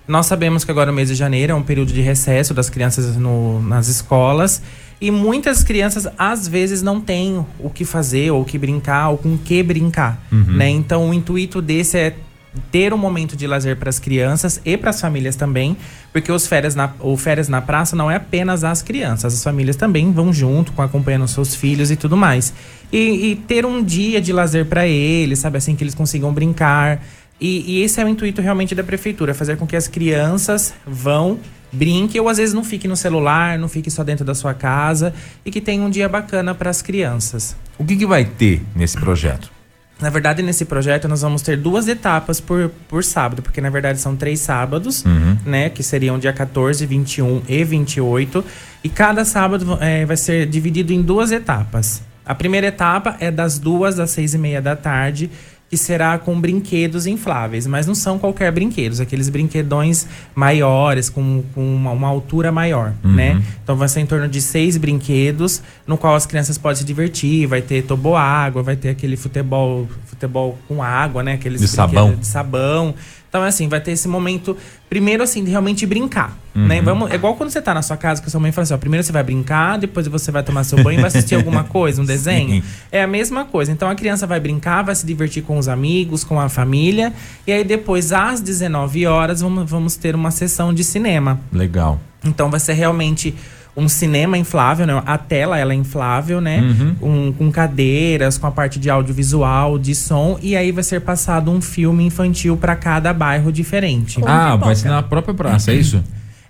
Nós sabemos que agora o mês de janeiro é um período de recesso das crianças no- nas escolas e muitas crianças às vezes não têm o que fazer ou o que brincar ou com o que brincar, né? Então o intuito desse é ter um momento de lazer para as crianças e para as famílias também, porque os férias na, o férias na praça não é apenas as crianças, as famílias também vão junto, com acompanhando seus filhos e tudo mais. E, e ter um dia de lazer para eles, sabe assim, que eles consigam brincar. E, e esse é o intuito realmente da prefeitura, fazer com que as crianças vão, brinquem, ou às vezes não fiquem no celular, não fiquem só dentro da sua casa, e que tenham um dia bacana para as crianças. O que, que vai ter nesse projeto? Na verdade, nesse projeto nós vamos ter duas etapas por, por sábado, porque na verdade são três sábados, né? Que seriam dia 14, 21 e 28. E cada sábado é, vai ser dividido em duas etapas. A primeira etapa é das duas às seis e meia da tarde, que será com brinquedos infláveis, mas não são qualquer brinquedos, aqueles brinquedões maiores, com, com uma, uma altura maior, né? Então vai ser em torno de seis brinquedos, no qual as crianças podem se divertir, vai ter toboágua, vai ter aquele futebol, futebol com água, né? Aqueles De sabão. de sabão. Então, assim, vai ter esse momento, primeiro, assim, de realmente brincar, né? Vamos, é igual quando você tá na sua casa, que a sua mãe fala assim, ó, primeiro você vai brincar, depois você vai tomar seu banho e vai assistir alguma coisa, um desenho. É a mesma coisa. Então, a criança vai brincar, vai se divertir com os amigos, com a família, e aí depois, às 19 horas, vamos, vamos ter uma sessão de cinema. Legal. Então vai ser realmente um cinema inflável, né? A tela ela é inflável, né? Um- com cadeiras, com a parte de audiovisual, de som, e aí vai ser passado um filme infantil para cada bairro diferente. Com ah, vai ser na própria praça, é isso?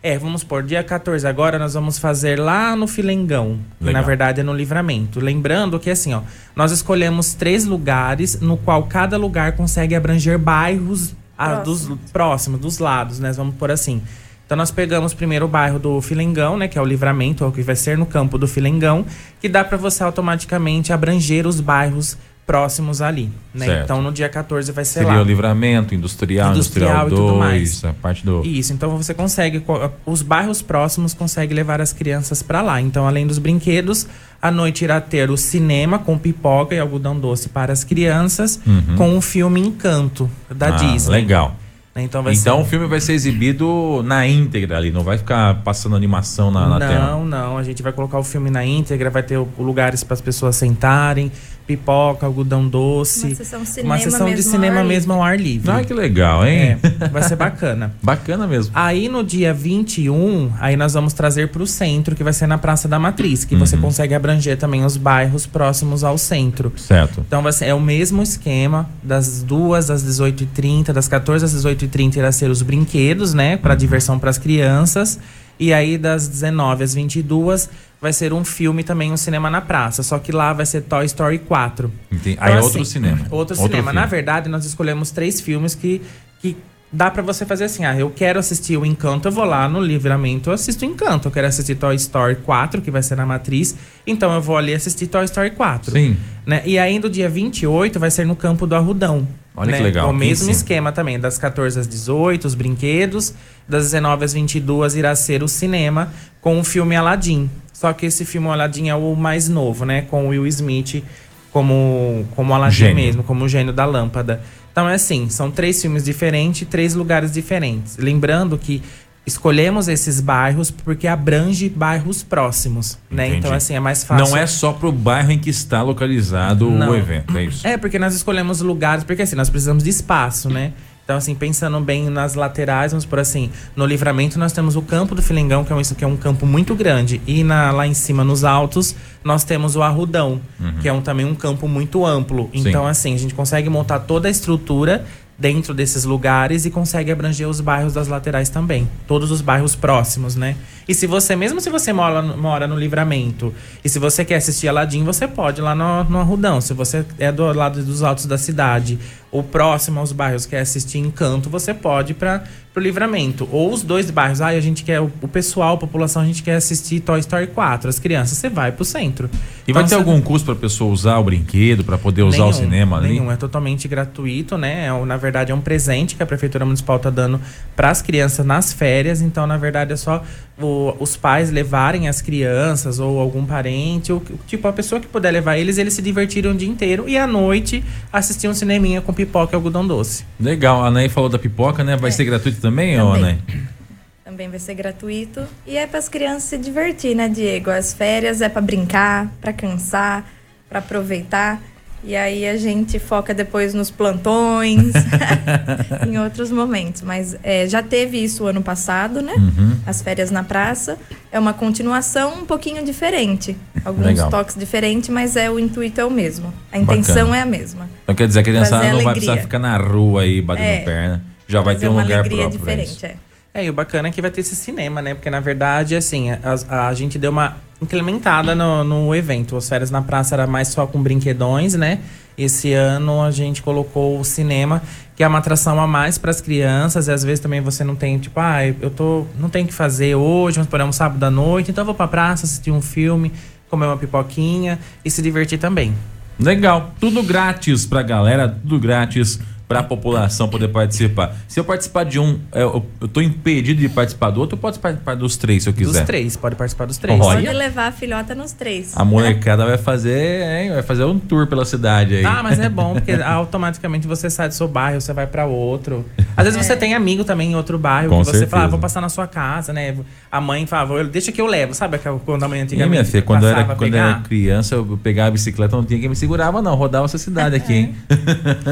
É, vamos por dia 14 agora nós vamos fazer lá no Filengão, que na verdade é no Livramento. Lembrando que assim, ó, nós escolhemos três lugares no qual cada lugar consegue abranger bairros ah, dos próximos, dos lados, né? Vamos por assim. Então nós pegamos primeiro o bairro do Filengão, né, que é o Livramento, é o que vai ser no campo do Filengão, que dá para você automaticamente abranger os bairros próximos ali, né? Então no dia 14 vai ser Seria lá. o livramento, industrial, industrial Industrial e tudo 2, mais. a parte do. Isso, então você consegue, co- os bairros próximos consegue levar as crianças para lá. Então, além dos brinquedos, à noite irá ter o cinema com pipoca e algodão doce para as crianças, com o filme Encanto da Uhum. Ah, Disney. Legal. Né, Então vai Então o ser... filme vai ser exibido na íntegra ali, não vai ficar passando animação na, na não, tela. não, a gente vai colocar o filme na íntegra, vai ter o- lugares para as pessoas sentarem, pipoca, algodão doce. Uma sessão de uma cinema sessão de mesmo ao cinema ar mesmo ao ar livre. Ai, que legal, hein? É, vai ser bacana. Bacana mesmo. Aí no dia 21, aí nós vamos trazer para o centro, que vai ser na Praça da Matriz, que Uhum. você consegue abranger também os bairros próximos ao centro. Certo. Então vai ser, é o mesmo esquema, das 2 às 18h30, das 14 às 18h30 irá ser os brinquedos, né, para diversão para as crianças. E aí, das 19 às 22, vai ser um filme também, um cinema na praça. Só que lá vai ser Toy Story 4. Entendi. Aí é outro cinema. Outro, Outro cinema. filme. Na verdade, nós escolhemos três filmes que, que dá pra você fazer assim. Ah, eu quero assistir o Encanto, eu vou lá no Livramento, eu assisto o Encanto. Eu quero assistir Toy Story 4, que vai ser na Matriz. Então eu vou ali assistir Toy Story 4. Sim. Né? E ainda o dia 28 vai ser no campo do Arrudão. Olha né? que legal, O aqui em mesmo esquema também, das 14 às 18, os brinquedos. Das 19 às 22 irá ser o cinema com o filme Aladdin. Só que esse filme Aladdin é o mais novo, né? Com o Will Smith como, como Aladdin Gênio. mesmo, como o gênio da lâmpada. Então é assim, são três filmes diferentes, três lugares diferentes. Lembrando que escolhemos esses bairros porque abrange bairros próximos, né? Entendi. Então assim, é mais fácil. Não é só pro bairro em que está localizado Não. o evento, é isso? É, porque nós escolhemos lugares, porque assim, nós precisamos de espaço, né? Então, assim, pensando bem nas laterais, vamos por assim, no livramento nós temos o campo do Filengão, que é um, que é um campo muito grande. E na, lá em cima, nos altos, nós temos o Arrudão, que é um, também um campo muito amplo. Sim. Então, assim, a gente consegue montar toda a estrutura dentro desses lugares e consegue abranger os bairros das laterais também. Todos os bairros próximos, né? E se você, mesmo se você mora, mora no livramento, e se você quer assistir Aladim, você pode lá no, no Arrudão. Se você é do lado dos altos da cidade, ou próximo aos bairros quer assistir Encanto, você pode para o livramento. Ou os dois bairros, ah, a gente quer, o, o pessoal, a população, a gente quer assistir Toy Story 4, as crianças, você vai pro centro. E vai Então, ter você- algum custo para pessoa usar o brinquedo, para poder usar o Nenhum, cinema ali? Nenhum, é totalmente gratuito, né? É, na verdade, é um presente que a Prefeitura Municipal está dando para as crianças nas férias. Então, na verdade, é só o- os pais levarem as crianças ou algum parente, ou tipo, a pessoa que puder levar eles, eles se divertirem o dia inteiro e à noite assistir um cineminha com pipoca e algodão doce. Legal, a Anaí falou da pipoca, né? Vai É. ser gratuito também, ô Também. Anaí? Também vai ser gratuito. E é para as crianças se divertir, né, Diego? As férias é para brincar, para cansar, para aproveitar. E aí a gente foca depois nos plantões, em outros momentos. Mas é, já teve isso ano passado, né? Uhum. As férias na praça. É uma continuação um pouquinho diferente. Alguns Legal. toques diferentes, mas é o intuito é o mesmo. A intenção Bacana. é a mesma. Então quer dizer, a criançada não vai precisar ficar na rua aí batendo É. perna. Já vai ter um lugar próprio diferente, é. É, e o bacana é que vai ter esse cinema, né? Porque, na verdade, assim, a, a gente deu uma incrementada no, no evento. As férias na praça era mais só com brinquedões, né? Esse ano a gente colocou o cinema, que é uma atração a mais para as crianças. E às vezes também você não tem, tipo, ah, eu tô, não tenho o que fazer hoje, vamos por um sábado à noite, então eu vou pra praça assistir um filme, comer uma pipoquinha e se divertir também. Legal, tudo grátis pra galera, tudo grátis pra população poder participar. Se eu participar de um, é, eu, eu tô impedido de participar do outro, eu posso participar dos três se eu quiser. Dos três, pode participar dos três. Olha. Pode levar a filhota nos três. A molecada vai fazer, hein, vai fazer um tour pela cidade aí. Ah, mas é bom, porque automaticamente você sai do seu bairro, você vai pra outro. Às vezes você tem amigo também em outro bairro, Com que você certeza. fala, ah, vou passar na sua casa, né? A mãe fala, "Vou- deixa que eu levo, sabe quando a mãe E antigamente minha filha, quando eu era, passava a quando eu era criança, eu pegava a bicicleta, não tinha quem me segurava, não. Rodava essa cidade aqui, hein?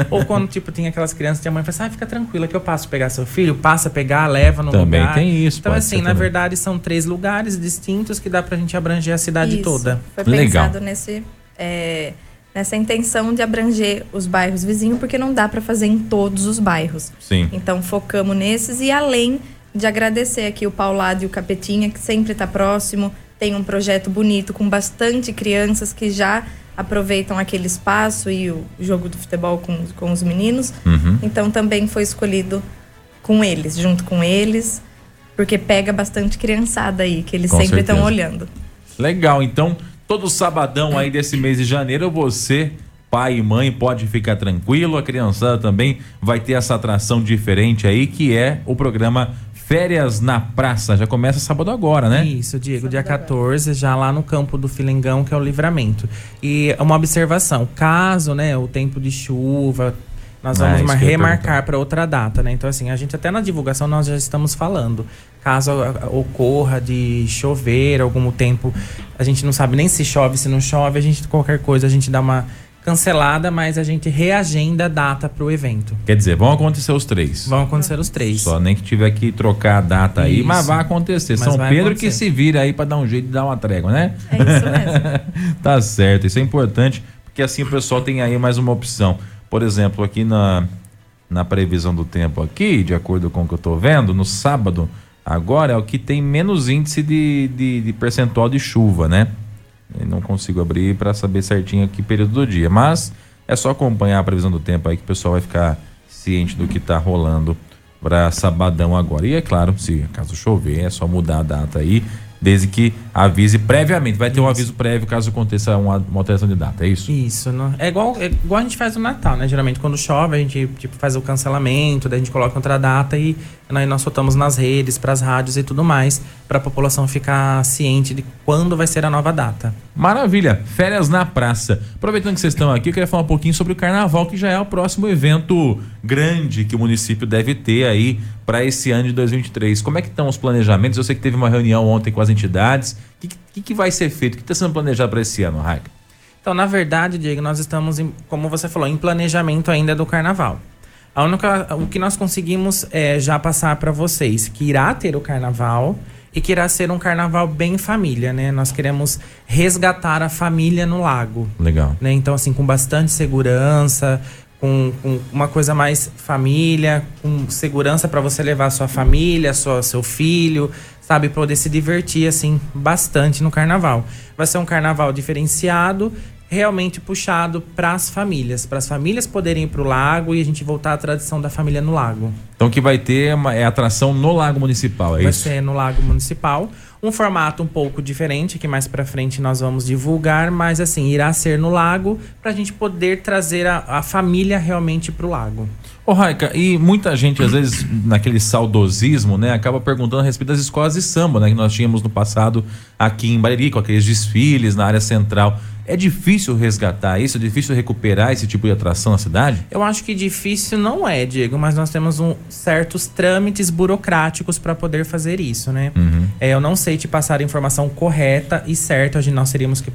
Ou quando, tipo, tinha aquelas crianças que a mãe fala assim, ah, fica tranquila que eu passo pegar seu filho, passa a pegar, leva no Também lugar. tem isso, Então, assim, na também. verdade, são três lugares distintos que dá pra gente abranger a cidade Isso. toda. Foi Legal. pensado nesse, é, nessa intenção de abranger os bairros vizinhos, porque não dá para fazer em todos os bairros. Sim. Então focamos nesses e além de agradecer aqui o Paulado e o Capetinha, que sempre está próximo, tem um projeto bonito com bastante crianças que já aproveitam aquele espaço e o jogo do futebol com, com os meninos. Uhum. Então também foi escolhido com eles, junto com eles, porque pega bastante criançada aí, que eles Com sempre estão olhando. Legal, então, todo sabadão aí desse mês de janeiro, você, pai e mãe, pode ficar tranquilo. A criançada também vai ter essa atração diferente aí, que é o programa Férias na Praça. Já começa sábado agora, né? Isso, Diego, dia 14, já lá no campo do Filengão, que é o livramento. E uma observação, caso, né, o tempo de chuva, nós Ah, vamos remarcar para outra data, né? Então, assim, a gente até na divulgação nós já estamos falando. Caso ah, ocorra de chover algum tempo, a gente não sabe nem se chove, se não chove, a gente, qualquer coisa, a gente dá uma cancelada, mas a gente reagenda a data para o evento. Quer dizer, vão acontecer os três. Vão acontecer os três. Só nem que tiver que trocar a data aí, Isso. mas vai acontecer. Mas São vai Pedro acontecer. que se vira aí pra dar um jeito de dar uma trégua, né? É isso mesmo. tá certo, isso é importante, porque assim o pessoal tem aí mais uma opção. Por exemplo, aqui na, na previsão do tempo aqui, de acordo com o que eu tô vendo, no sábado agora é o que tem menos índice de, de, de percentual de chuva, né? Eu não consigo abrir para saber certinho que período do dia, mas é só acompanhar a previsão do tempo aí que o pessoal vai ficar ciente do que tá rolando para sabadão agora. E é claro, se caso chover, é só mudar a data aí, desde que avise previamente. Vai ter um aviso prévio caso aconteça uma, uma alteração de data, é isso? Isso, não- é igual, é igual a gente faz no Natal, né? Geralmente quando chove a gente tipo, faz o cancelamento, daí a gente coloca outra data e aí nós soltamos nas redes, pras rádios e tudo mais, pra população ficar ciente de quando vai ser a nova data. Maravilha, férias na praça. Aproveitando que vocês estão aqui, eu queria falar um pouquinho sobre o carnaval, que já é o próximo evento grande que o município deve ter aí para esse ano de 2023. Como é que estão os planejamentos? Eu sei que teve uma reunião ontem com as entidades. O que, que, que vai ser feito? O que está sendo planejado para esse ano, Raika? Então, na verdade, Diego, nós estamos, em, como você falou, em planejamento ainda do carnaval. A única, o que nós conseguimos é já passar para vocês que irá ter o carnaval e que irá ser um carnaval bem família, né? Nós queremos resgatar a família no lago. Legal. né? Então, assim, com bastante segurança, com, com uma coisa mais família, com segurança para você levar sua família, sua, seu filho, sabe? Poder se divertir, assim, bastante no carnaval. Vai ser um carnaval diferenciado, realmente puxado para as famílias, para as famílias poderem ir para o lago e a gente voltar à tradição da família no lago. Então, que vai ter é, uma, é atração no Lago Municipal, é Vai isso? ser no Lago Municipal. Um formato um pouco diferente, que mais pra frente nós vamos divulgar, mas assim, irá ser no lago pra gente poder trazer a, a família realmente pro lago. Ô, Raika, e muita gente, às vezes, naquele saudosismo, né, acaba perguntando a respeito das escolas de samba, né, que nós tínhamos no passado aqui em Bariri, com aqueles desfiles na área central. É difícil resgatar isso? É difícil recuperar esse tipo de atração na cidade? Eu acho que difícil não é, Diego, mas nós temos um, certos trâmites burocráticos para poder fazer isso, né? É, eu não sei te passar a informação correta e certa, hoje nós teríamos que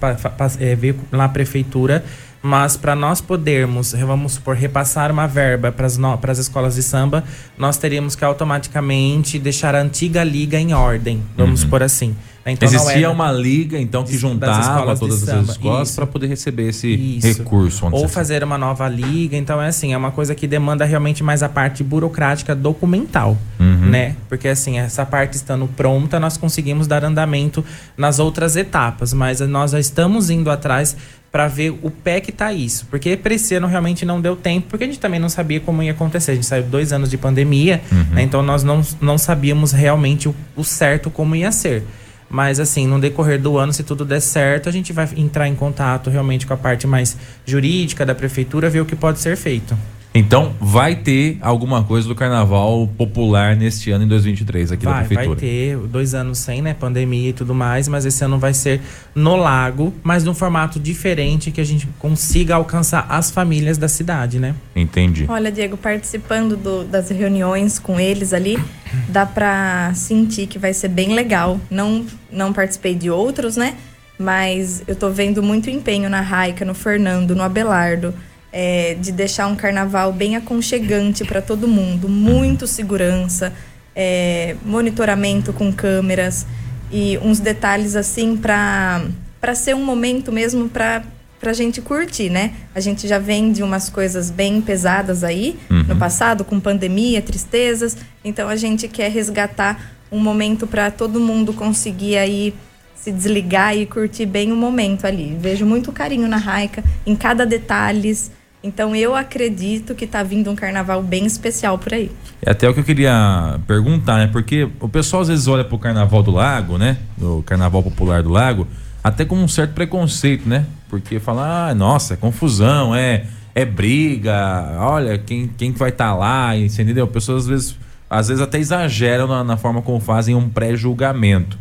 é, ver lá a prefeitura, mas para nós podermos, vamos supor, repassar uma verba para as escolas de samba, nós teríamos que automaticamente deixar a antiga liga em ordem, vamos por assim. Então, Existia é- uma liga, então, que juntava todas as escolas para poder receber esse Isso. recurso. Ou assim. fazer uma nova liga. Então, é assim, é uma coisa que demanda realmente mais a parte burocrática documental, Uhum. né? Porque, assim, essa parte estando pronta, nós conseguimos dar andamento nas outras etapas. Mas nós já estamos indo atrás para ver o pé que tá isso. Porque esse ano realmente não deu tempo, porque a gente também não sabia como ia acontecer. A gente saiu dois anos de pandemia, Uhum. né? então nós não, não sabíamos realmente o, o certo como ia ser. Mas assim, no decorrer do ano, se tudo der certo, a gente vai entrar em contato realmente com a parte mais jurídica da prefeitura, ver o que pode ser feito. Então, vai ter alguma coisa do carnaval popular neste ano, em 2023, aqui da Vai, prefeitura. vai ter dois anos sem, né? Pandemia e tudo mais, mas esse ano vai ser no lago, mas num formato diferente que a gente consiga alcançar as famílias da cidade, né? Entendi. Olha, Diego, participando do- das reuniões com eles ali, dá pra sentir que vai ser bem legal. Não, não participei de outros, né? Mas eu tô vendo muito empenho na Raica, no Fernando, no Abelardo, é, de deixar um carnaval bem aconchegante para todo mundo. Muito segurança, é, monitoramento com câmeras e uns detalhes assim para para ser um momento mesmo para pra gente curtir, né? A gente já vem de umas coisas bem pesadas aí no passado, com pandemia, tristezas. Então a gente quer resgatar um momento para todo mundo conseguir aí se desligar e curtir bem o momento ali. Vejo muito carinho na Raica, em cada detalhes. Então eu acredito que tá vindo um carnaval bem especial por aí. É até o que eu queria perguntar, né? Porque o pessoal às vezes olha pro Carnaval do Lago, né? O Carnaval Popular do Lago, até com um certo preconceito, né? Porque fala, ah, nossa, é confusão, é, é briga, olha, quem, quem que vai estar lá, você entendeu? Pessoas às vezes, às vezes até exageram na, na forma como fazem um pré-julgamento.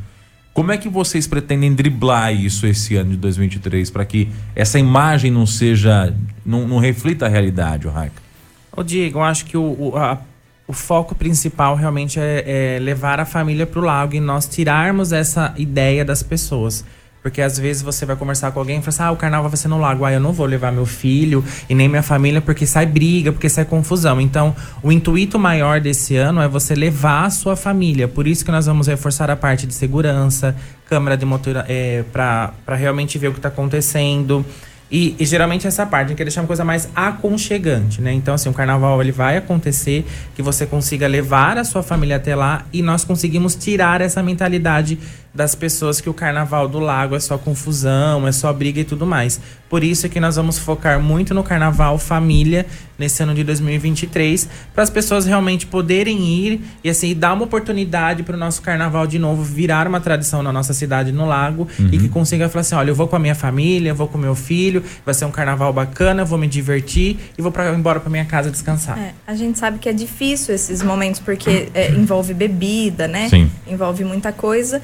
Como é que vocês pretendem driblar isso esse ano de 2023 para que essa imagem não seja, não, não reflita a realidade, o Raika? Ô Diego, eu acho que o, o, a- o foco principal realmente é, é levar a família pro lago e nós tirarmos essa ideia das pessoas. Porque às vezes você vai conversar com alguém e fala assim, ah, o carnaval vai ser no lago. Ah, eu não vou levar meu filho e nem minha família porque sai briga, porque sai confusão. Então, o intuito maior desse ano é você levar a sua família. Por isso que nós vamos reforçar a parte de segurança, câmera de motor é, para realmente ver o que está acontecendo. E, e geralmente essa parte, a gente quer deixar uma coisa mais aconchegante, né? Então, assim, o carnaval ele vai acontecer, que você consiga levar a sua família até lá e nós conseguimos tirar essa mentalidade das pessoas que o carnaval do lago é só confusão, é só briga e tudo mais. Por isso é que nós vamos focar muito no carnaval família nesse ano de 2023, para as pessoas realmente poderem ir e assim dar uma oportunidade para o nosso carnaval de novo virar uma tradição na nossa cidade no lago e que consiga falar assim, olha, eu vou com a minha família, eu vou com meu filho, vai ser um carnaval bacana, eu vou me divertir e vou pra, embora para minha casa descansar. É, a gente sabe que é difícil esses momentos porque é, envolve bebida, né? Sim. Envolve muita coisa.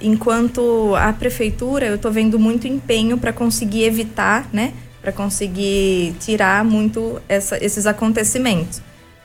Enquanto a prefeitura, eu tô vendo muito empenho para conseguir evitar, né? Para conseguir tirar muito essa- esses acontecimentos.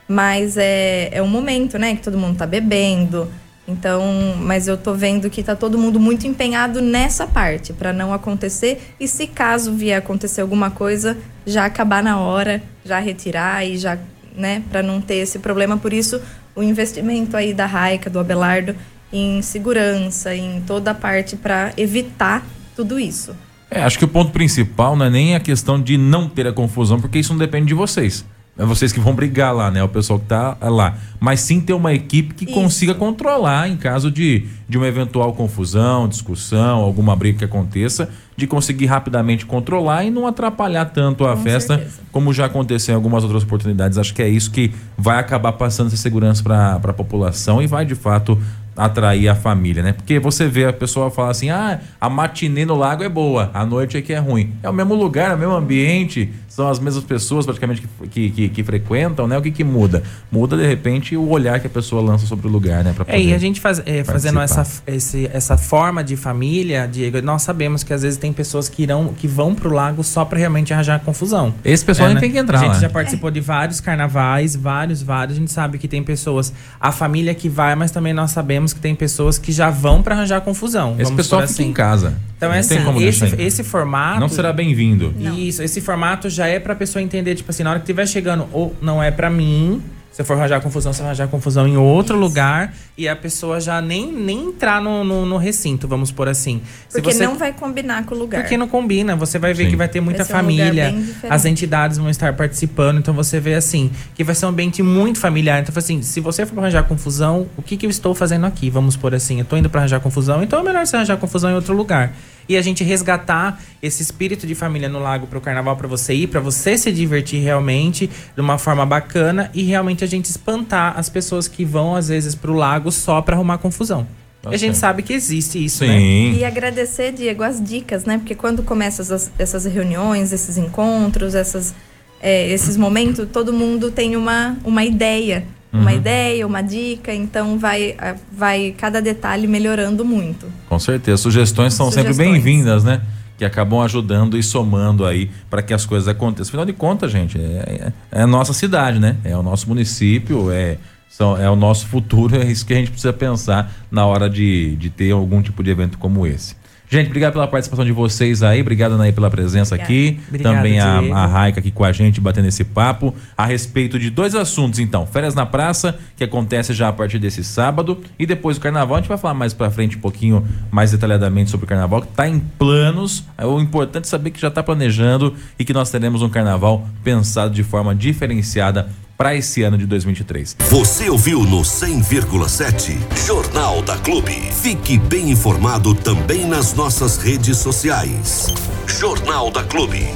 Mas é, é um momento, né? Que todo mundo tá bebendo. Então, mas eu tô vendo que tá todo mundo muito empenhado nessa parte para não acontecer e se caso vier acontecer alguma coisa, já acabar na hora, já retirar e já, né, para não ter esse problema. Por isso, o investimento aí da Raica, do Abelardo em segurança, em toda a parte para evitar tudo isso. É, acho que o ponto principal não é nem a questão de não ter a confusão, porque isso não depende de vocês. É vocês que vão brigar lá, né? O pessoal que tá lá. Mas sim ter uma equipe que Isso. consiga controlar em caso de, de uma eventual confusão, discussão, alguma briga que aconteça, de conseguir rapidamente controlar e não atrapalhar tanto a Com festa, certeza. como já aconteceu em algumas outras oportunidades. Acho que é isso que vai acabar passando essa segurança para a população e vai de fato atrair a família, né? Porque você vê a pessoa falar assim: ah, a matinê no lago é boa, a noite é que é ruim. É o mesmo lugar, é o mesmo ambiente, são as mesmas pessoas praticamente que, que, que- que frequentam, né? O que, que muda? Muda, de repente, o olhar que a pessoa lança sobre o lugar, né? Pra É, e a gente faz, é, fazendo essa, esse- essa forma de família, Diego, nós sabemos que às vezes tem pessoas que, irão, que vão pro lago só pra realmente arranjar confusão. Esse pessoal É, nem né? tem que entrar A gente lá. já participou de vários carnavais, vários, vários. A gente sabe que tem pessoas, a família que vai, mas também nós sabemos que tem pessoas que já vão pra arranjar confusão. Esse vamos pessoal por fica assim. em casa. Então é assim, esse, esse formato. Não será bem-vindo. Isso, esse formato já é pra pessoa entender, tipo assim, na hora que estiver chegando, ou não é pra mim. Se for arranjar confusão, você vai arranjar confusão em outro lugar e a pessoa já nem, nem entrar no, no, no recinto, vamos por assim. Se Porque você- não vai combinar com o lugar. porque não combina, você vai ver Sim. que vai ter muita Vai um família, diferente. as entidades vão estar participando, então você vê assim, que vai ser um ambiente muito familiar. Então, assim, se você for pra arranjar confusão, o que, que eu estou fazendo aqui? Vamos por assim, eu tô indo pra arranjar confusão, então é melhor você arranjar confusão em outro lugar. E a gente resgatar esse espírito de família no lago pro carnaval pra você ir, pra você se divertir realmente de uma forma bacana e realmente a gente espantar as pessoas que vão às vezes pro lago só pra arrumar confusão. E a gente sabe que existe isso, né? Sim. E agradecer, Diego, as dicas, né? Porque quando começam essas, essas reuniões, esses encontros, essas, é, esses momentos, todo mundo tem uma, uma ideia. Uma ideia, uma dica, então vai, ah, vai cada detalhe melhorando muito. Com certeza. Sugestões são sempre Sugestões. bem-vindas, né? Que acabam ajudando e somando aí para que as coisas aconteçam. Afinal de contas, gente, é, é- é a nossa cidade, né? É o nosso município, é, são, é o nosso futuro, é isso que a gente precisa pensar na hora de, de ter algum tipo de evento como esse. Gente, obrigado pela participação de vocês aí, obrigado Anaí pela presença Obrigada. aqui, Obrigado, também a, Diego. a Raika aqui com a gente, batendo esse papo a respeito de dois assuntos, então. Férias na praça, que acontece já a partir desse sábado, e depois o carnaval. A gente vai falar mais pra frente um pouquinho mais detalhadamente sobre o carnaval, que tá em planos. É o importante é saber que já tá planejando e que nós teremos um carnaval pensado de forma diferenciada para esse ano de 2023. Você ouviu no 100,7 Jornal da Clube. Fique bem informado também nas nossas redes sociais. Jornal da Clube.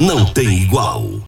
Não tem igual.